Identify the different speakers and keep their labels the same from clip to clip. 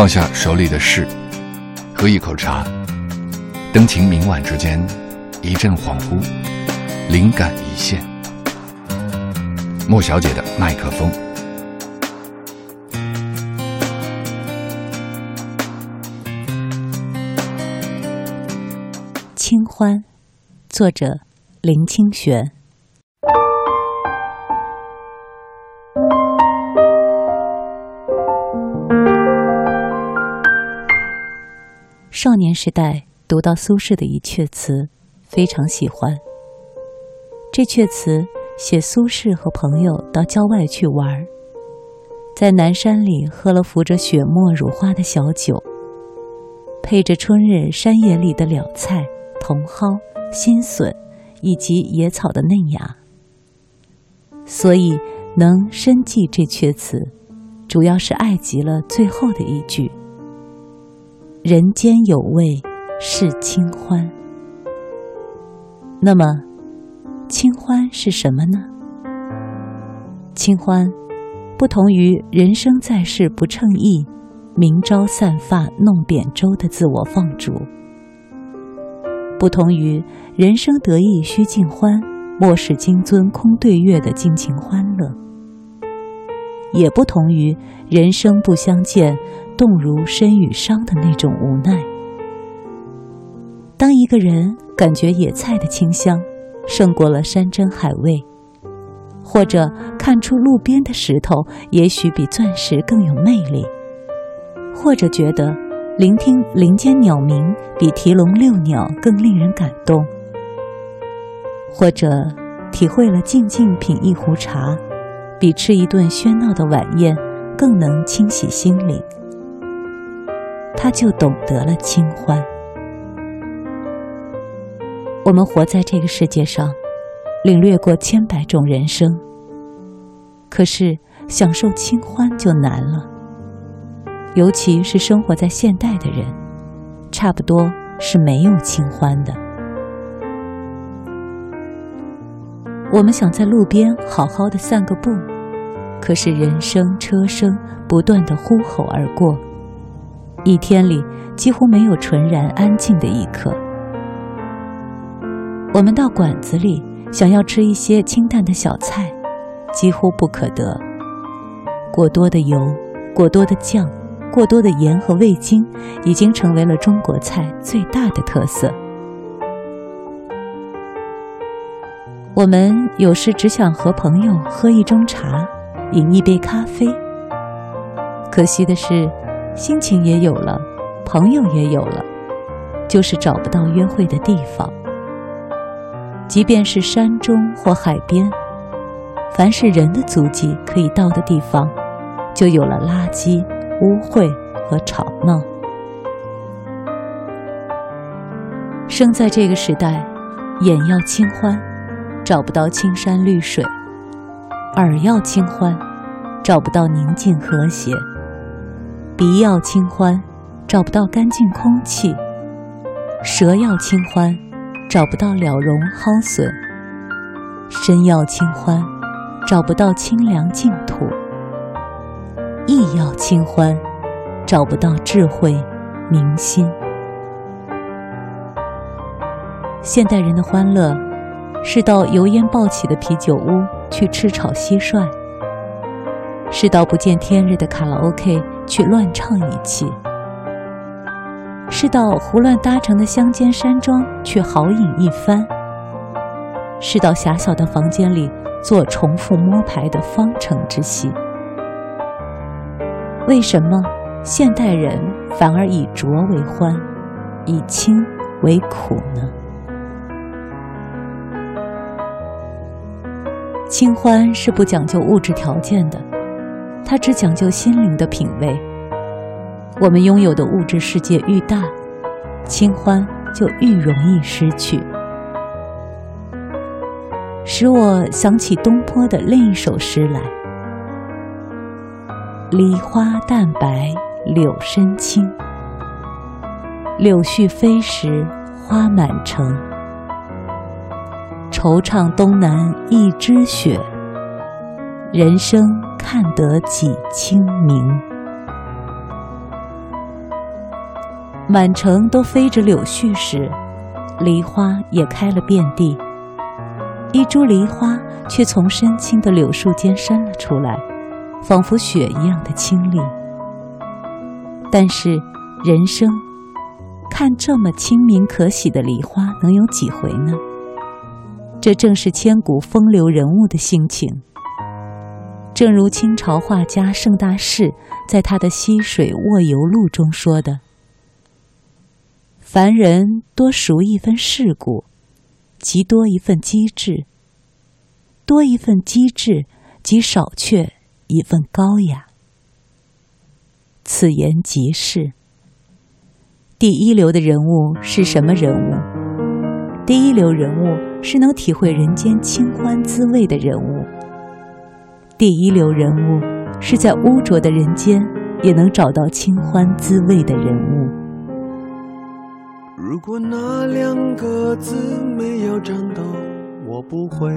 Speaker 1: 放下手里的事，喝一口茶，灯情明晚之间，一阵恍惚，灵感一现。莫小姐的麦克风。
Speaker 2: 清欢，作者林清玄。少年时代读到苏轼的一阙词，非常喜欢。这阙词写苏轼和朋友到郊外去玩，在南山里喝了浮着雪沫如花的小酒，配着春日山野里的了菜、茼蒿、新笋以及野草的嫩芽。所以能深记这阙词，主要是爱极了最后的一句。人间有味是清欢。那么，清欢是什么呢？清欢，不同于人生在世不称意，明朝散发弄扁舟的自我放逐；不同于人生得意须尽欢，莫使金樽空对月的尽情欢乐；也不同于人生不相见。动如身与伤的那种无奈。当一个人感觉野菜的清香胜过了山珍海味，或者看出路边的石头也许比钻石更有魅力，或者觉得聆听林间鸟鸣比提笼遛鸟更令人感动，或者体会了静静品一壶茶，比吃一顿喧闹的晚宴更能清洗心灵。他就懂得了清欢。我们活在这个世界上，领略过千百种人生，可是享受清欢就难了。尤其是生活在现代的人，差不多是没有清欢的。我们想在路边好好的散个步，可是人声车声不断的呼吼而过。一天里几乎没有纯然安静的一刻。我们到馆子里想要吃一些清淡的小菜，几乎不可得。过多的油、过多的酱、过多的盐和味精，已经成为了中国菜最大的特色。我们有时只想和朋友喝一盅茶，饮一杯咖啡。可惜的是。心情也有了，朋友也有了，就是找不到约会的地方。即便是山中或海边，凡是人的足迹可以到的地方，就有了垃圾、污秽和吵闹。生在这个时代，眼要清欢，找不到青山绿水；耳要清欢，找不到宁静和谐。鼻要清欢，找不到干净空气；舌要清欢，找不到了容蒿笋；身要清欢，找不到清凉净土；意要清欢，找不到智慧明心。现代人的欢乐，是到油烟爆起的啤酒屋去吃炒蟋蟀。是到不见天日的卡拉 OK 去乱唱一气，是到胡乱搭成的乡间山庄去豪饮一番，是到狭小的房间里做重复摸牌的方程之戏。为什么现代人反而以浊为欢，以清为苦呢？清欢是不讲究物质条件的。它只讲究心灵的品味。我们拥有的物质世界愈大，清欢就愈容易失去。使我想起东坡的另一首诗来：“梨花淡白柳深青，柳絮飞时花满城。惆怅东南一枝雪，人生。”看得几清明。满城都飞着柳絮时，梨花也开了遍地。一株梨花却从深青的柳树间伸了出来，仿佛雪一样的清丽。但是，人生看这么清明可喜的梨花，能有几回呢？这正是千古风流人物的心情。正如清朝画家盛大士在他的《溪水卧游录》中说的。凡人多熟一分世故，即多一份机智；多一份机智，即少却一份高雅。此言极是。第一流的人物是什么人物？第一流人物是能体会人间清欢滋味的人物。第一流人物是在污浊的人间也能找到清欢滋味的人物。
Speaker 3: 如果那两个字没有颤抖，我不会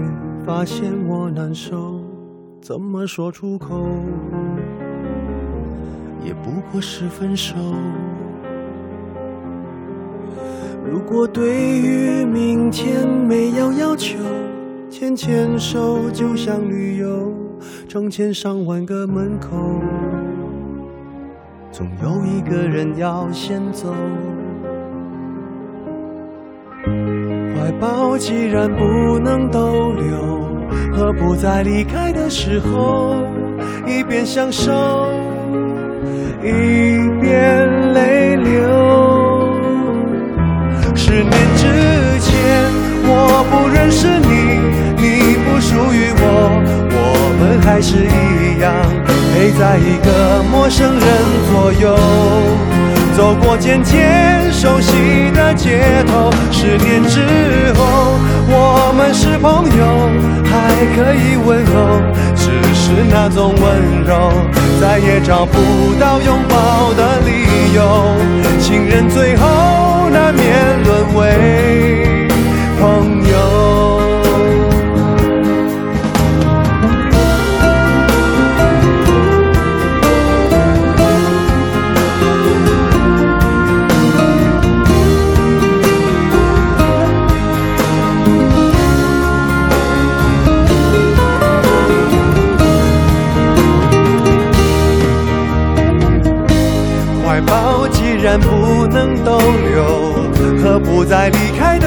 Speaker 3: 发现我难受。怎么说出口，也不过是分手。如果对于明天没有要求，牵牵手就像旅游，成千上万个门口，总有一个人要先走。怀抱既然不能逗留，何不在离开的时候，一边享受，一边泪流？十年之前，我不认识你，你不属于我，还是一样，陪在一个陌生人左右。走过渐渐熟悉的街头，十年之后，我们是朋友，还可以问候，只是那种温柔，再也找不到拥抱的理由。情人最后难免沦为